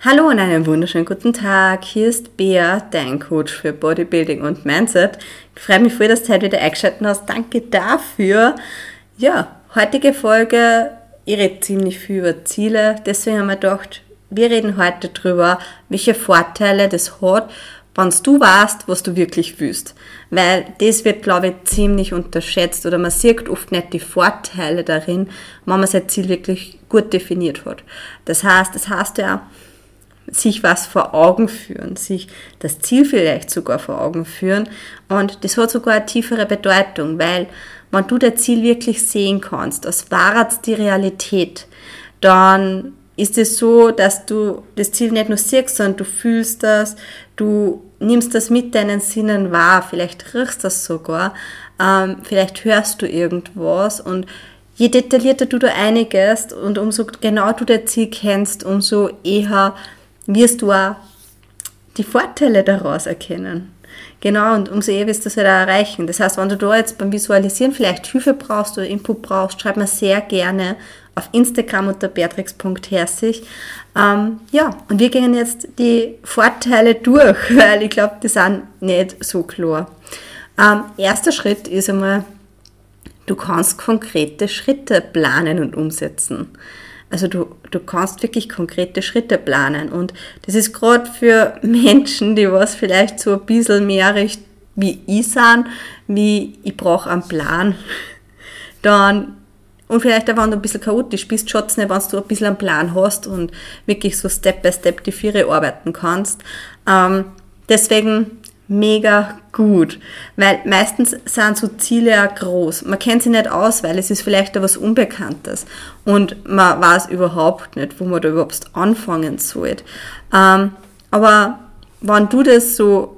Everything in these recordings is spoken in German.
Hallo und einen wunderschönen guten Tag. Hier ist Bea, dein Coach für Bodybuilding und Mindset. Ich freue mich voll, dass du heute wieder eingeschaltet hast. Danke dafür. Ja, heutige Folge, ich rede ziemlich viel über Ziele. Deswegen haben wir gedacht, wir reden heute darüber, welche Vorteile das hat, wenn du weißt, was du wirklich willst. Weil das wird, glaube ich, ziemlich unterschätzt oder man sieht oft nicht die Vorteile darin, wenn man sein Ziel wirklich gut definiert hat. Das heißt, das heißt ja, sich was vor Augen führen, sich das Ziel vielleicht sogar vor Augen führen. Und das hat sogar eine tiefere Bedeutung, weil wenn du das Ziel wirklich sehen kannst, das jetzt die Realität, dann ist es so, dass du das Ziel nicht nur siehst, sondern du fühlst das, du nimmst das mit deinen Sinnen wahr, vielleicht riechst das sogar, ähm, vielleicht hörst du irgendwas und je detaillierter du da einigest und umso genau du das Ziel kennst, umso eher wirst du auch die Vorteile daraus erkennen. Genau, und umso eher wirst du das halt auch erreichen. Das heißt, wenn du da jetzt beim Visualisieren vielleicht Hilfe brauchst oder Input brauchst, schreib mir sehr gerne auf Instagram unter beatrix.herzig. Ähm, ja, und wir gehen jetzt die Vorteile durch, weil ich glaube, die sind nicht so klar. Ähm, erster Schritt ist einmal, du kannst konkrete Schritte planen und umsetzen. Also du, du kannst wirklich konkrete Schritte planen. Und das ist gerade für Menschen, die was vielleicht so ein bisschen mehr recht wie ich sind, wie ich brauche einen Plan. Dann, und vielleicht auch, wenn du ein bisschen chaotisch bist, schaut nicht, wenn du ein bisschen einen Plan hast und wirklich so Step by Step die Viere arbeiten kannst. Ähm, deswegen mega gut, weil meistens sind so Ziele ja groß. Man kennt sie nicht aus, weil es ist vielleicht etwas Unbekanntes und man weiß überhaupt nicht, wo man da überhaupt anfangen soll. Ähm, aber wenn du das so,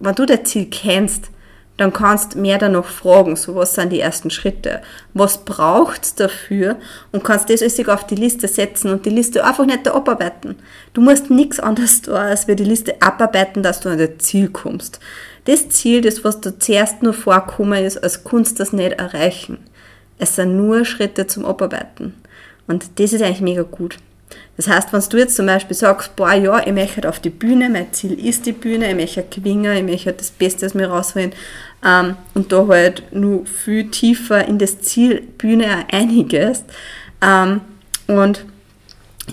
wenn du das Ziel kennst, dann kannst mehr dann noch fragen, so was sind die ersten Schritte, was braucht's dafür und kannst das alles auf die Liste setzen und die Liste einfach nicht abarbeiten. Du musst nichts anderes tun, als wir die Liste abarbeiten, dass du an das Ziel kommst. Das Ziel, das was du zuerst nur vorkommen ist, als Kunst das nicht erreichen. Es sind nur Schritte zum Abarbeiten. Und das ist eigentlich mega gut. Das heißt, wenn du jetzt zum Beispiel sagst, boah, ja, ich möchte auf die Bühne, mein Ziel ist die Bühne, ich möchte gewinnen, ich möchte das Beste aus mir rausholen ähm, und da halt nur viel tiefer in das Ziel Bühne einiges. Ähm, und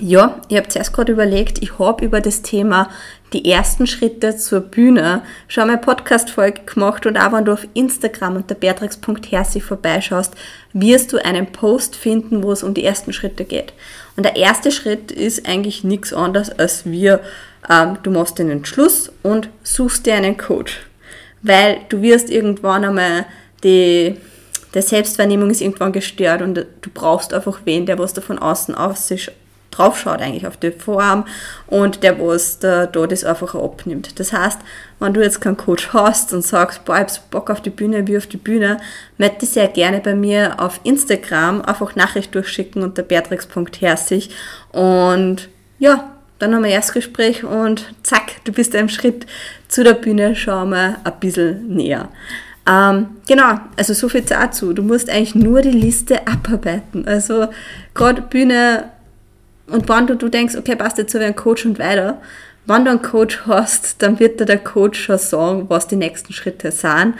ja, ich habe zuerst gerade überlegt, ich habe über das Thema die ersten Schritte zur Bühne schon mal Podcast-Folge gemacht und auch wenn du auf Instagram unter beatrix.hersi vorbeischaust, wirst du einen Post finden, wo es um die ersten Schritte geht. Und der erste Schritt ist eigentlich nichts anderes als wir, ähm, du machst den Entschluss und suchst dir einen Coach. Weil du wirst irgendwann einmal die, der Selbstwahrnehmung ist irgendwann gestört und du brauchst einfach wen, der was da von außen auf sich draufschaut eigentlich auf die Form und der was da, da das einfach abnimmt. Das heißt, wenn du jetzt keinen Coach hast und sagst, boah, ich hab Bock auf die Bühne, wie auf die Bühne, dich sehr gerne bei mir auf Instagram, einfach Nachricht durchschicken unter beatrix.herzig und ja, dann haben wir Erstgespräch und zack, du bist einem Schritt zu der Bühne, schauen wir ein bisschen näher. Ähm, genau, also so viel dazu. Du musst eigentlich nur die Liste abarbeiten. Also gerade Bühne und wenn du, du denkst, okay, passt jetzt so wie ein Coach und weiter, wenn du einen Coach hast, dann wird dir der Coach schon sagen, was die nächsten Schritte sind.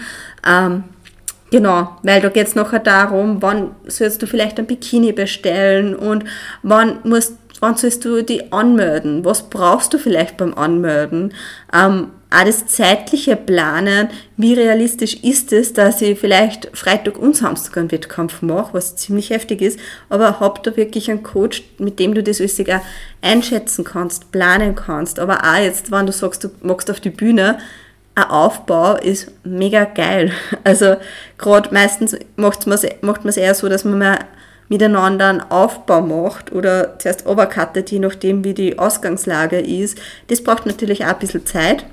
Ähm, genau, weil da geht es nachher darum, wann sollst du vielleicht ein Bikini bestellen und wann musst wann sollst du die anmelden? Was brauchst du vielleicht beim Anmelden? Ähm, auch das zeitliche Planen, wie realistisch ist es, dass ich vielleicht Freitag und Samstag einen Wettkampf mache, was ziemlich heftig ist, aber hab da wirklich einen Coach, mit dem du das alles auch einschätzen kannst, planen kannst. Aber auch jetzt, wenn du sagst, du magst auf die Bühne, ein Aufbau ist mega geil. Also gerade meistens macht man es eher so, dass man mal miteinander einen Aufbau macht oder zuerst overcuttet, je nachdem wie die Ausgangslage ist. Das braucht natürlich auch ein bisschen Zeit.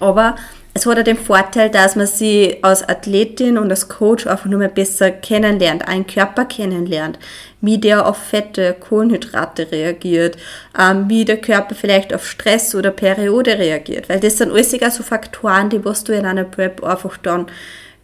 Aber es hat auch den Vorteil, dass man sie als Athletin und als Coach einfach nur mehr besser kennenlernt, einen Körper kennenlernt, wie der auf Fette, Kohlenhydrate reagiert, ähm, wie der Körper vielleicht auf Stress oder Periode reagiert, weil das sind alles so Faktoren, die was du in einer Prep einfach dann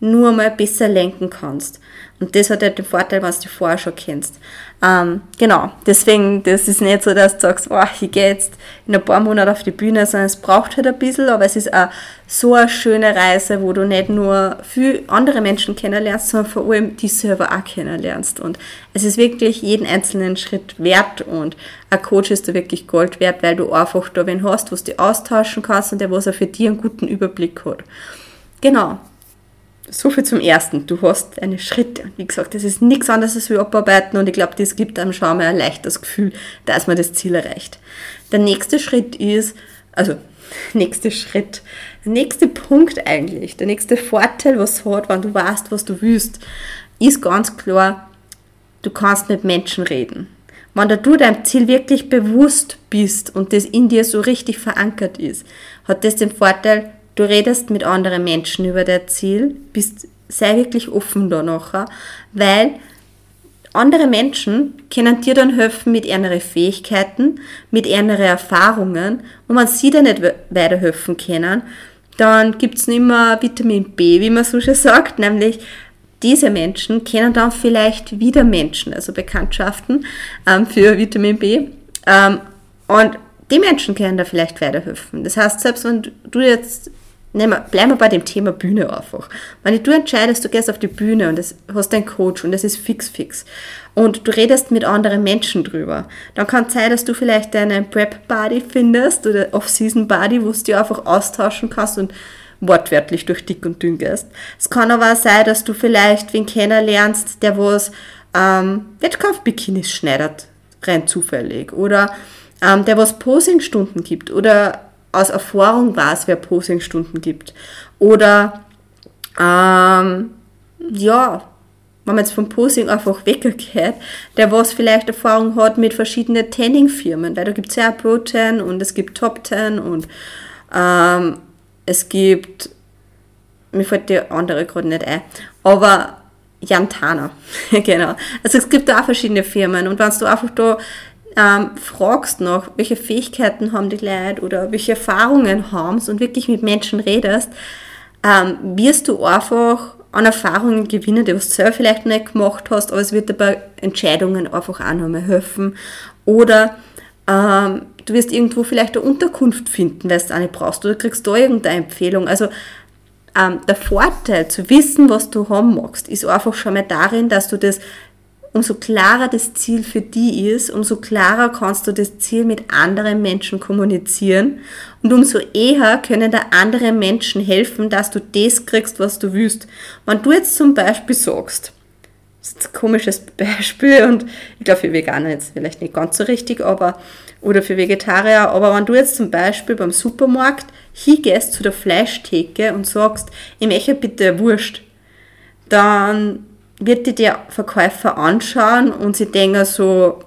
nur mal besser lenken kannst. Und das hat halt den Vorteil, was du vorher schon kennst. Ähm, genau, deswegen, das ist nicht so, dass du sagst, oh, ich gehe jetzt in ein paar Monaten auf die Bühne, sondern es braucht halt ein bisschen, aber es ist auch so eine schöne Reise, wo du nicht nur viele andere Menschen kennenlernst, sondern vor allem dich selber auch kennenlernst. Und es ist wirklich jeden einzelnen Schritt wert und ein Coach ist da wirklich Gold wert, weil du einfach da wen hast, wo du dich austauschen kannst und der was auch für dich einen guten Überblick hat. Genau, so viel zum Ersten. Du hast eine Schritte. Wie gesagt, das ist nichts anderes als wir abarbeiten und ich glaube, das gibt einem schon mal ein leichtes Gefühl, dass man das Ziel erreicht. Der nächste Schritt ist, also nächste Schritt, der nächste Punkt eigentlich, der nächste Vorteil, was hat, wenn du weißt, was du willst, ist ganz klar, du kannst mit Menschen reden. Wenn du deinem Ziel wirklich bewusst bist und das in dir so richtig verankert ist, hat das den Vorteil, Du redest mit anderen Menschen über dein Ziel, bist, sei wirklich offen da nachher, weil andere Menschen können dir dann helfen mit ihren Fähigkeiten, mit ihren Erfahrungen und wenn sie dir nicht weiterhelfen können, dann gibt es mehr Vitamin B, wie man so schön sagt, nämlich diese Menschen kennen dann vielleicht wieder Menschen, also Bekanntschaften ähm, für Vitamin B. Ähm, und die Menschen können da vielleicht weiterhelfen. Das heißt, selbst wenn du jetzt Nehmen wir, bleiben wir bei dem Thema Bühne einfach. Wenn du entscheidest, du gehst auf die Bühne und das, hast einen Coach und das ist fix fix und du redest mit anderen Menschen drüber, dann kann es sein, dass du vielleicht deinen Prep-Body findest oder Off-Season-Body, wo du dich einfach austauschen kannst und wortwörtlich durch dick und dünn gehst. Es kann aber auch sein, dass du vielleicht wen kennenlernst, der was ähm, Wettkampf-Bikinis schneidet, rein zufällig, oder ähm, der was Posing-Stunden gibt, oder aus Erfahrung weiß, wer Posingstunden gibt. Oder ähm, ja, wenn man jetzt vom Posing einfach weggeht, der was vielleicht Erfahrung hat mit verschiedenen Tanning-Firmen, weil da gibt es ja Pro 10 und es gibt Top 10 und ähm, es gibt, mir fällt die andere gerade nicht ein, aber Jantana, genau. Also es gibt da auch verschiedene Firmen und wenn du einfach da ähm, fragst noch, welche Fähigkeiten haben die Leute oder welche Erfahrungen haben sie und wirklich mit Menschen redest, ähm, wirst du einfach an Erfahrungen gewinnen, die du selber vielleicht nicht gemacht hast, aber es wird dir bei Entscheidungen einfach auch nochmal helfen. Oder ähm, du wirst irgendwo vielleicht eine Unterkunft finden, weil du nicht brauchst, oder kriegst da irgendeine Empfehlung. Also ähm, der Vorteil zu wissen, was du haben magst, ist einfach schon mal darin, dass du das umso klarer das Ziel für die ist, umso klarer kannst du das Ziel mit anderen Menschen kommunizieren und umso eher können da andere Menschen helfen, dass du das kriegst, was du willst. Wenn du jetzt zum Beispiel sagst, das ist ein komisches Beispiel und ich glaube für Veganer jetzt vielleicht nicht ganz so richtig, aber oder für Vegetarier, aber wenn du jetzt zum Beispiel beim Supermarkt hingehst zu der Fleischtheke und sagst, ich möchte bitte Wurst, dann wird die der Verkäufer anschauen und sie denken so,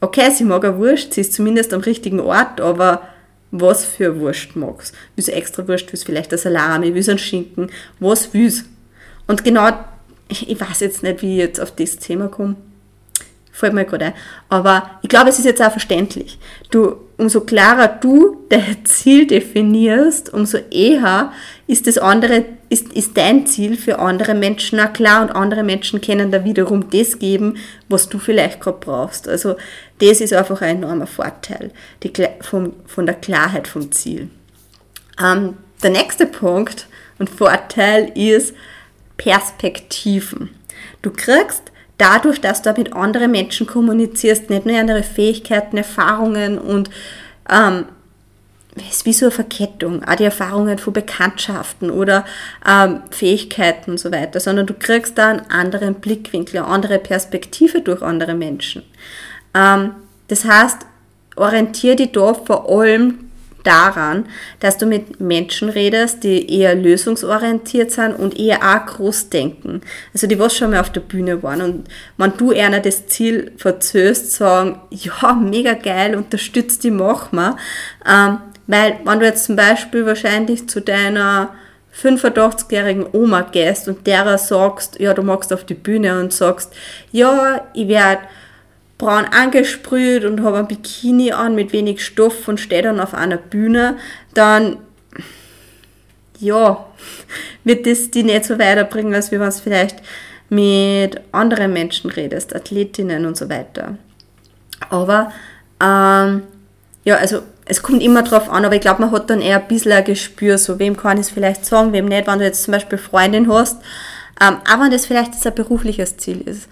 okay, sie mag eine Wurst, sie ist zumindest am richtigen Ort, aber was für Wurst magst? Willst du extra Wurst, willst du vielleicht eine Salami, willst du einen Schinken, was willst Und genau, ich weiß jetzt nicht, wie ich jetzt auf das Thema komme fällt mir gerade ein. Aber ich glaube, es ist jetzt auch verständlich. Du, umso klarer du dein Ziel definierst, umso eher ist das andere, ist, ist dein Ziel für andere Menschen auch klar und andere Menschen können da wiederum das geben, was du vielleicht gerade brauchst. Also das ist einfach ein enormer Vorteil die, von, von der Klarheit vom Ziel. Ähm, der nächste Punkt und Vorteil ist Perspektiven. Du kriegst dadurch, dass du mit anderen Menschen kommunizierst, nicht nur andere Fähigkeiten, Erfahrungen und ähm, es ist wie so eine Verkettung, auch die Erfahrungen von Bekanntschaften oder ähm, Fähigkeiten und so weiter, sondern du kriegst da einen anderen Blickwinkel, eine andere Perspektive durch andere Menschen. Ähm, das heißt, orientiere dich da vor allem daran, dass du mit Menschen redest, die eher lösungsorientiert sind und eher auch groß denken. Also die was schon mal auf der Bühne waren und wenn du einer das Ziel verzöst, sagen, ja, mega geil, unterstützt die, mach mal. Ähm, weil wenn du jetzt zum Beispiel wahrscheinlich zu deiner 85-jährigen Oma gehst und derer sagst, ja, du magst auf die Bühne und sagst, ja, ich werde braun angesprüht und habe ein Bikini an mit wenig Stoff und stehe dann auf einer Bühne, dann ja, wird das die nicht so weiterbringen, als wenn es vielleicht mit anderen Menschen redest, Athletinnen und so weiter. Aber ähm, ja, also es kommt immer drauf an, aber ich glaube, man hat dann eher ein bisschen ein Gespür, so wem kann ich es vielleicht sagen, wem nicht, wenn du jetzt zum Beispiel Freundin hast, ähm, aber wenn das vielleicht ein berufliches Ziel ist.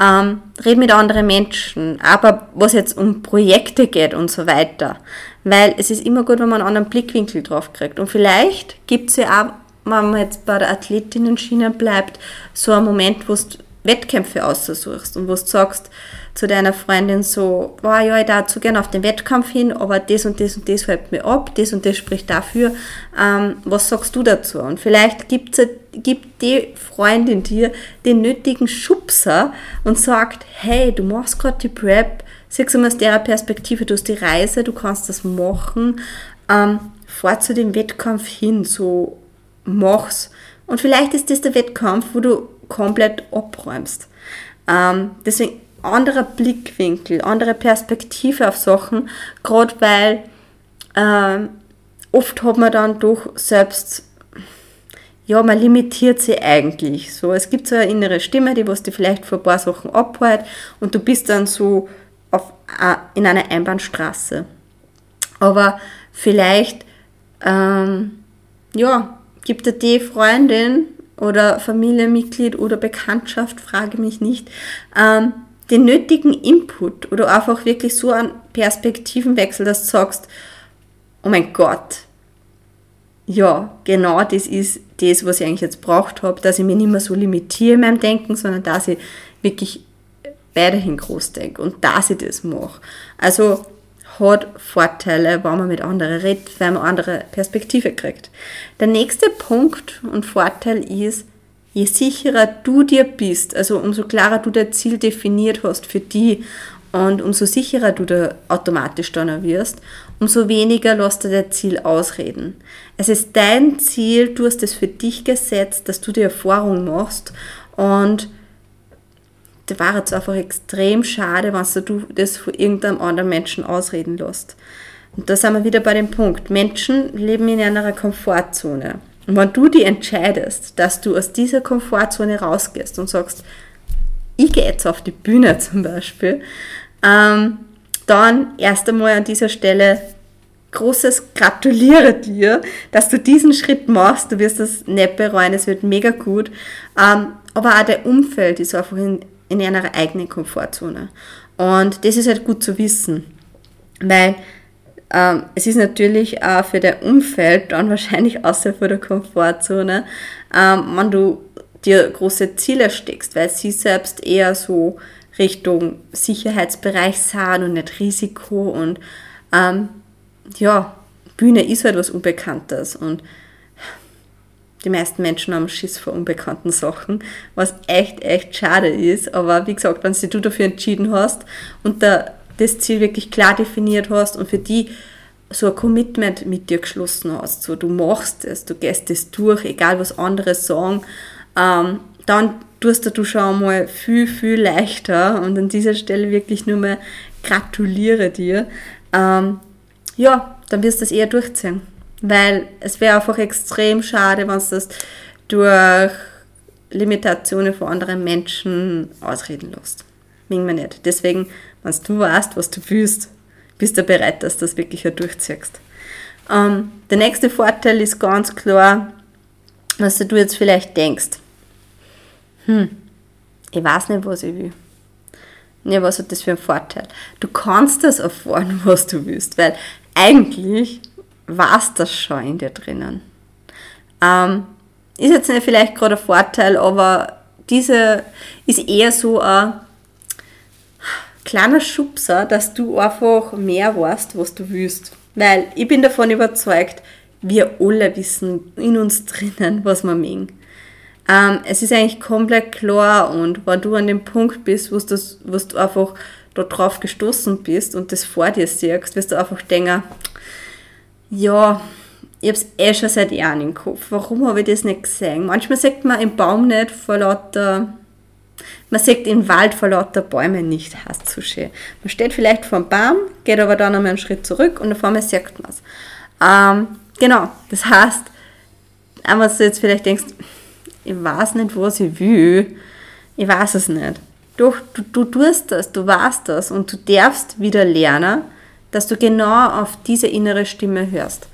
Ähm, red mit anderen Menschen, aber was jetzt um Projekte geht und so weiter. Weil es ist immer gut, wenn man einen anderen Blickwinkel drauf kriegt. Und vielleicht gibt es ja auch wenn man jetzt bei der Athletinnen-Schiene bleibt, so ein Moment, wo du Wettkämpfe aussuchst und wo du sagst zu deiner Freundin so, boah, ja, ich darf zu gerne auf den Wettkampf hin, aber das und das und das hält mir ab, das und das spricht dafür. Ähm, was sagst du dazu? Und vielleicht gibt's, gibt die Freundin dir den nötigen Schubser und sagt, hey, du machst gerade die Prep, siehst du mal aus der Perspektive, du hast die Reise, du kannst das machen, ähm, fahr zu dem Wettkampf hin, so mach's. Und vielleicht ist das der Wettkampf, wo du komplett abräumst. Ähm, deswegen anderer Blickwinkel, andere Perspektive auf Sachen, gerade weil ähm, oft hat man dann doch selbst, ja, man limitiert sie eigentlich. So, es gibt so eine innere Stimme, die was dir vielleicht vor ein paar Sachen abhält und du bist dann so auf, äh, in einer Einbahnstraße. Aber vielleicht, ähm, ja, gibt dir die Freundin oder Familienmitglied oder Bekanntschaft, frage mich nicht, ähm, den nötigen Input oder einfach wirklich so einen Perspektivenwechsel, dass du sagst, oh mein Gott, ja, genau das ist das, was ich eigentlich jetzt braucht habe, dass ich mich nicht mehr so limitiere in meinem Denken, sondern dass ich wirklich weiterhin groß denke und dass ich das mache. Also hat Vorteile, wenn man mit anderen redet, weil man andere Perspektive kriegt. Der nächste Punkt und Vorteil ist, je sicherer du dir bist, also umso klarer du dein Ziel definiert hast für die und umso sicherer du da automatisch dann wirst, umso weniger lässt du dein Ziel ausreden. Es ist dein Ziel, du hast es für dich gesetzt, dass du die Erfahrung machst und da war es einfach extrem schade, wenn du das von irgendeinem anderen Menschen ausreden lässt. Und da sind wir wieder bei dem Punkt. Menschen leben in einer Komfortzone. Und wenn du die entscheidest, dass du aus dieser Komfortzone rausgehst und sagst, ich gehe jetzt auf die Bühne zum Beispiel, ähm, dann erst einmal an dieser Stelle großes Gratuliere dir, dass du diesen Schritt machst. Du wirst das nicht bereuen, es wird mega gut. Ähm, aber auch der Umfeld ist einfach in, in einer eigenen Komfortzone. Und das ist halt gut zu wissen, weil ähm, es ist natürlich auch für dein Umfeld dann wahrscheinlich außerhalb der Komfortzone, ähm, wenn du dir große Ziele steckst, weil sie selbst eher so Richtung Sicherheitsbereich sahen und nicht Risiko und ähm, ja, Bühne ist halt was Unbekanntes und die meisten Menschen haben Schiss vor unbekannten Sachen, was echt, echt schade ist. Aber wie gesagt, wenn du dafür entschieden hast und da das Ziel wirklich klar definiert hast und für die so ein Commitment mit dir geschlossen hast, so du machst es, du gehst es durch, egal was andere sagen, ähm, dann tust du schon mal viel, viel leichter und an dieser Stelle wirklich nur mal gratuliere dir. Ähm, ja, dann wirst du das eher durchziehen. Weil es wäre einfach extrem schade, wenn es das durch Limitationen von anderen Menschen ausreden lässt. Wegen mir nicht. Deswegen, wenn du weißt, was du willst, bist du bereit, dass du das wirklich auch durchziehst. Ähm, der nächste Vorteil ist ganz klar, was du jetzt vielleicht denkst. Hm, ich weiß nicht, was ich will. Ja, was hat das für einen Vorteil? Du kannst das erfahren, was du willst, weil eigentlich war es das schon in dir drinnen. Ähm, ist jetzt nicht vielleicht gerade ein Vorteil, aber diese ist eher so ein kleiner Schubser, dass du einfach mehr weißt, was du willst. Weil ich bin davon überzeugt, wir alle wissen in uns drinnen, was wir mögen. Ähm, es ist eigentlich komplett klar und wenn du an dem Punkt bist, wo, das, wo du einfach darauf gestoßen bist und das vor dir siehst, wirst du einfach denken, ja, ich habe es eh schon seit Jahren im Kopf. Warum habe ich das nicht gesehen? Manchmal sagt man im Baum nicht vor lauter, man sagt im Wald vor lauter Bäumen nicht, heißt so schön. Man steht vielleicht vor dem Baum, geht aber dann einmal einen Schritt zurück und auf einmal sagt man es. Ähm, genau, das heißt, aber du jetzt vielleicht denkst, ich weiß nicht, was ich will, ich weiß es nicht. Doch, du, du tust das, du weißt das und du darfst wieder lernen, dass du genau auf diese innere Stimme hörst.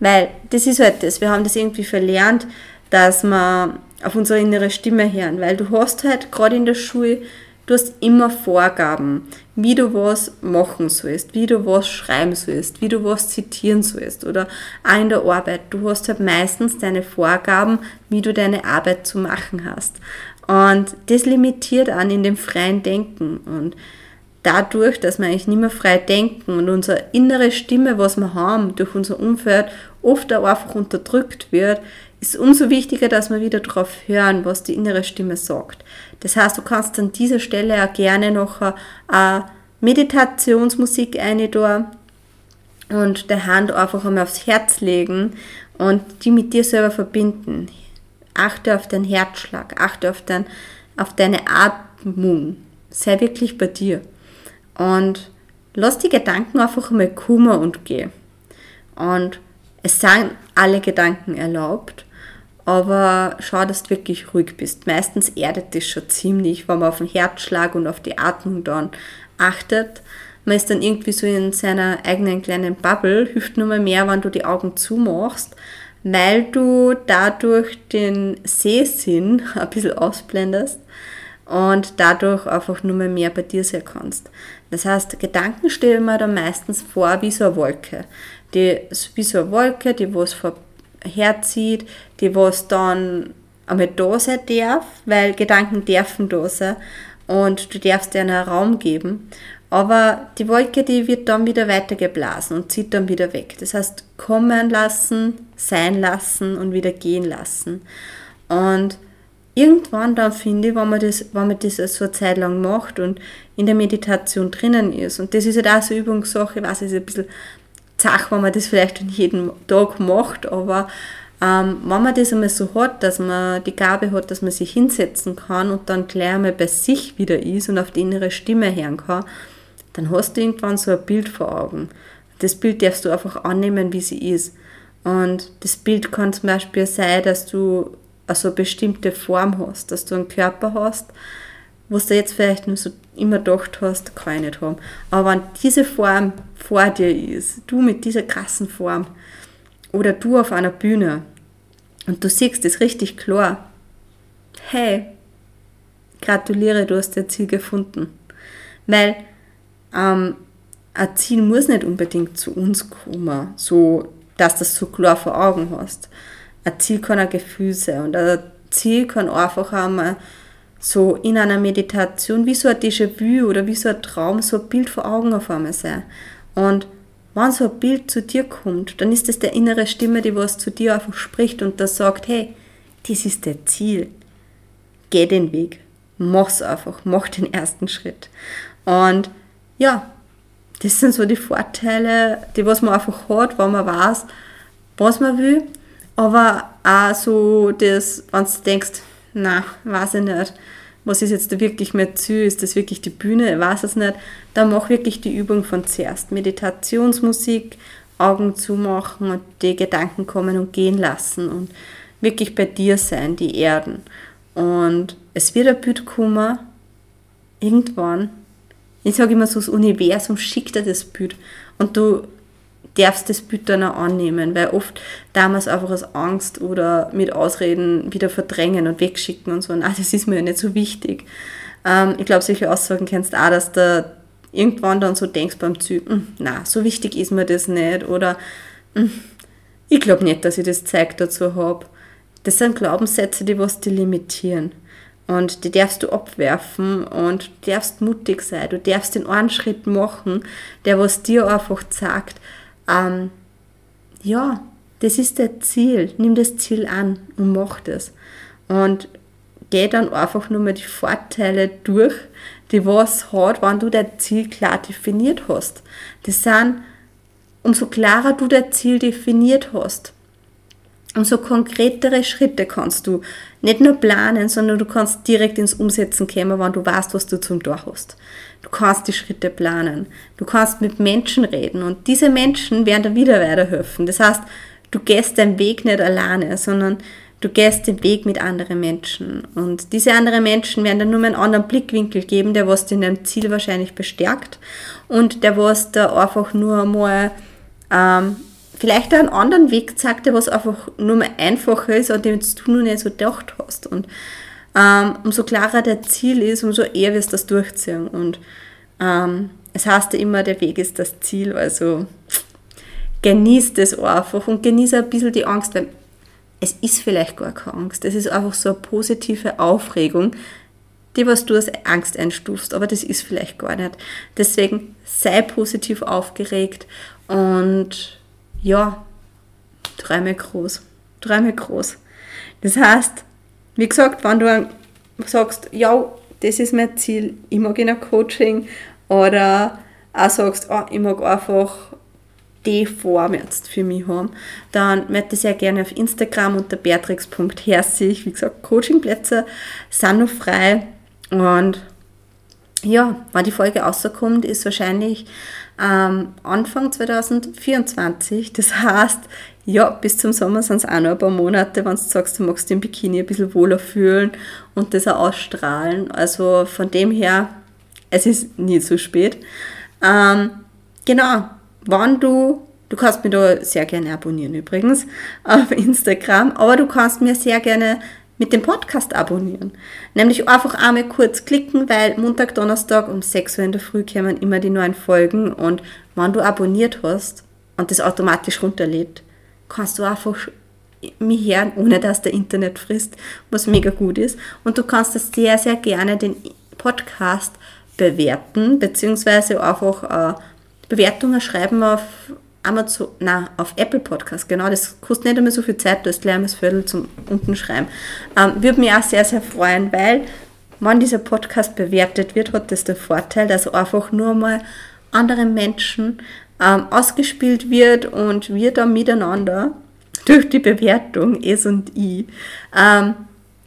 Weil das ist halt das, wir haben das irgendwie verlernt, dass wir auf unsere innere Stimme hören, weil du hast halt gerade in der Schule, du hast immer Vorgaben, wie du was machen sollst, wie du was schreiben sollst, wie du was zitieren sollst oder auch in der Arbeit. Du hast halt meistens deine Vorgaben, wie du deine Arbeit zu machen hast. Und das limitiert an in dem freien Denken und dadurch, dass wir eigentlich nicht mehr frei denken und unsere innere Stimme, was wir haben, durch unser Umfeld oft auch einfach unterdrückt wird, ist umso wichtiger, dass wir wieder darauf hören, was die innere Stimme sagt. Das heißt, du kannst an dieser Stelle auch gerne noch eine Meditationsmusik einstellen und der Hand einfach einmal aufs Herz legen und die mit dir selber verbinden. Achte auf deinen Herzschlag, achte auf, dein, auf deine Atmung. Sei wirklich bei dir. Und lass die Gedanken einfach einmal kummer und gehen. Und es sind alle Gedanken erlaubt aber schau, dass du wirklich ruhig bist. Meistens erdet das schon ziemlich, wenn man auf den Herzschlag und auf die Atmung dann achtet. Man ist dann irgendwie so in seiner eigenen kleinen Bubble, hilft nur mal mehr, wenn du die Augen zumachst, weil du dadurch den Sehsinn ein bisschen ausblendest und dadurch einfach nur mal mehr bei dir sein kannst. Das heißt, Gedanken stellen wir dann meistens vor wie so eine Wolke. Die, wie so eine Wolke, die was vor herzieht, die was dann einmal da sein darf, weil Gedanken dürfen da sein und du darfst dir einen Raum geben. Aber die Wolke, die wird dann wieder weitergeblasen und zieht dann wieder weg. Das heißt, kommen lassen, sein lassen und wieder gehen lassen. Und irgendwann dann finde ich, wenn man das, wenn man das so eine Zeit lang macht und in der Meditation drinnen ist, und das ist halt auch so eine Übungssache, ich weiß, es ist ein bisschen zach, wenn man das vielleicht nicht jeden Tag macht, aber ähm, wenn man das einmal so hat, dass man die Gabe hat, dass man sich hinsetzen kann und dann gleich einmal bei sich wieder ist und auf die innere Stimme hören kann, dann hast du irgendwann so ein Bild vor Augen. Das Bild darfst du einfach annehmen, wie sie ist. Und das Bild kann zum Beispiel sein, dass du also eine bestimmte Form hast, dass du einen Körper hast, was du jetzt vielleicht nur so immer gedacht hast, kann ich nicht haben. Aber wenn diese Form vor dir ist, du mit dieser krassen Form, oder du auf einer Bühne und du siehst es richtig klar, hey, gratuliere, du hast dein Ziel gefunden. Weil ähm, ein Ziel muss nicht unbedingt zu uns kommen, so dass du das so klar vor Augen hast. Ein Ziel kann ein Gefühl sein und ein Ziel kann einfach einmal so in einer Meditation wie so ein Déjà-vu oder wie so ein Traum, so ein Bild vor Augen auf einmal sein. Und wenn so ein Bild zu dir kommt, dann ist es der innere Stimme, die was zu dir einfach spricht und das sagt, hey, das ist der Ziel. Geh den Weg. Mach's einfach. Mach den ersten Schritt. Und ja, das sind so die Vorteile, die was man einfach hat, wenn man weiß, was man will. Aber auch so das, wenn du denkst, na, weiß ich nicht, was ist jetzt da wirklich mehr zu, ist das wirklich die Bühne, ich weiß es nicht, dann mach wirklich die Übung von zuerst. Meditationsmusik, Augen zumachen und die Gedanken kommen und gehen lassen und wirklich bei dir sein, die Erden. Und es wird ein Bild kommen, irgendwann, ich sage immer so, das Universum schickt dir das Bild. Und du darfst das dann auch annehmen, weil oft damals einfach aus Angst oder mit Ausreden wieder verdrängen und wegschicken und so. Und ah, das ist mir ja nicht so wichtig. Ähm, ich glaube, solche Aussagen kennst du auch, dass du irgendwann dann so denkst beim Zügen, hm, na, so wichtig ist mir das nicht oder hm, ich glaube nicht, dass ich das Zeug dazu habe. Das sind Glaubenssätze, die was die limitieren. Und die darfst du abwerfen und darfst mutig sein. Du darfst den einen Schritt machen, der was dir einfach sagt, ähm, ja, das ist der Ziel. Nimm das Ziel an und mach das. Und geh dann einfach nur mal die Vorteile durch, die was hat, wenn du dein Ziel klar definiert hast. Das sind, umso klarer du dein Ziel definiert hast, umso konkretere Schritte kannst du nicht nur planen, sondern du kannst direkt ins Umsetzen kommen, wenn du weißt, was du zum Tor hast. Du kannst die Schritte planen. Du kannst mit Menschen reden und diese Menschen werden dir wieder weiterhelfen. Das heißt, du gehst den Weg nicht alleine, sondern du gehst den Weg mit anderen Menschen. Und diese anderen Menschen werden dann nur einen anderen Blickwinkel geben, der was in deinem Ziel wahrscheinlich bestärkt und der was da einfach nur mal ähm, vielleicht einen anderen Weg zeigt, der was einfach nur mal einfacher ist, an dem du nur nicht so gedacht hast. Und ähm, umso klarer der Ziel ist, umso eher wirst du das durchziehen. Und ähm, es heißt ja immer, der Weg ist das Ziel. Also genießt es einfach und genieße ein bisschen die Angst, weil es ist vielleicht gar keine Angst. Es ist einfach so eine positive Aufregung, die was du als Angst einstufst, aber das ist vielleicht gar nicht. Deswegen sei positiv aufgeregt und ja, träume groß. Träume groß. Das heißt, wie gesagt, wenn du sagst, ja, das ist mein Ziel, ich mag in ein Coaching oder auch sagst, oh, ich mag einfach die Form jetzt für mich haben, dann möchte ich sehr gerne auf Instagram unter beatrix.herzig, wie gesagt, Coachingplätze sind noch frei und ja, wann die Folge rauskommt, ist wahrscheinlich ähm, Anfang 2024. Das heißt, ja, bis zum Sommer sind es auch noch ein paar Monate, wenn du sagst, du magst den Bikini ein bisschen wohler fühlen und das auch ausstrahlen. Also von dem her, es ist nie zu spät. Ähm, genau, wann du, du kannst mir da sehr gerne abonnieren übrigens auf Instagram, aber du kannst mir sehr gerne mit dem Podcast abonnieren. Nämlich einfach einmal kurz klicken, weil Montag, Donnerstag um 6 Uhr in der Früh kommen immer die neuen Folgen und wenn du abonniert hast und das automatisch runterlädt, kannst du einfach mich hören, ohne dass der Internet frisst, was mega gut ist. Und du kannst das sehr, sehr gerne den Podcast bewerten, beziehungsweise einfach äh, Bewertungen schreiben auf Amazon, na, auf Apple Podcast, genau, das kostet nicht immer so viel Zeit, du hast gleich das Viertel zum unten schreiben. Ähm, würde mich auch sehr, sehr freuen, weil, wenn dieser Podcast bewertet wird, hat das den Vorteil, dass einfach nur mal andere Menschen ähm, ausgespielt wird und wir da miteinander durch die Bewertung, es und ich, ähm,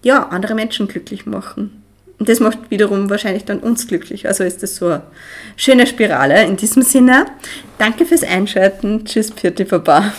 ja, andere Menschen glücklich machen. Und das macht wiederum wahrscheinlich dann uns glücklich. Also ist das so eine schöne Spirale. In diesem Sinne, danke fürs Einschalten. Tschüss, Pirti Baba.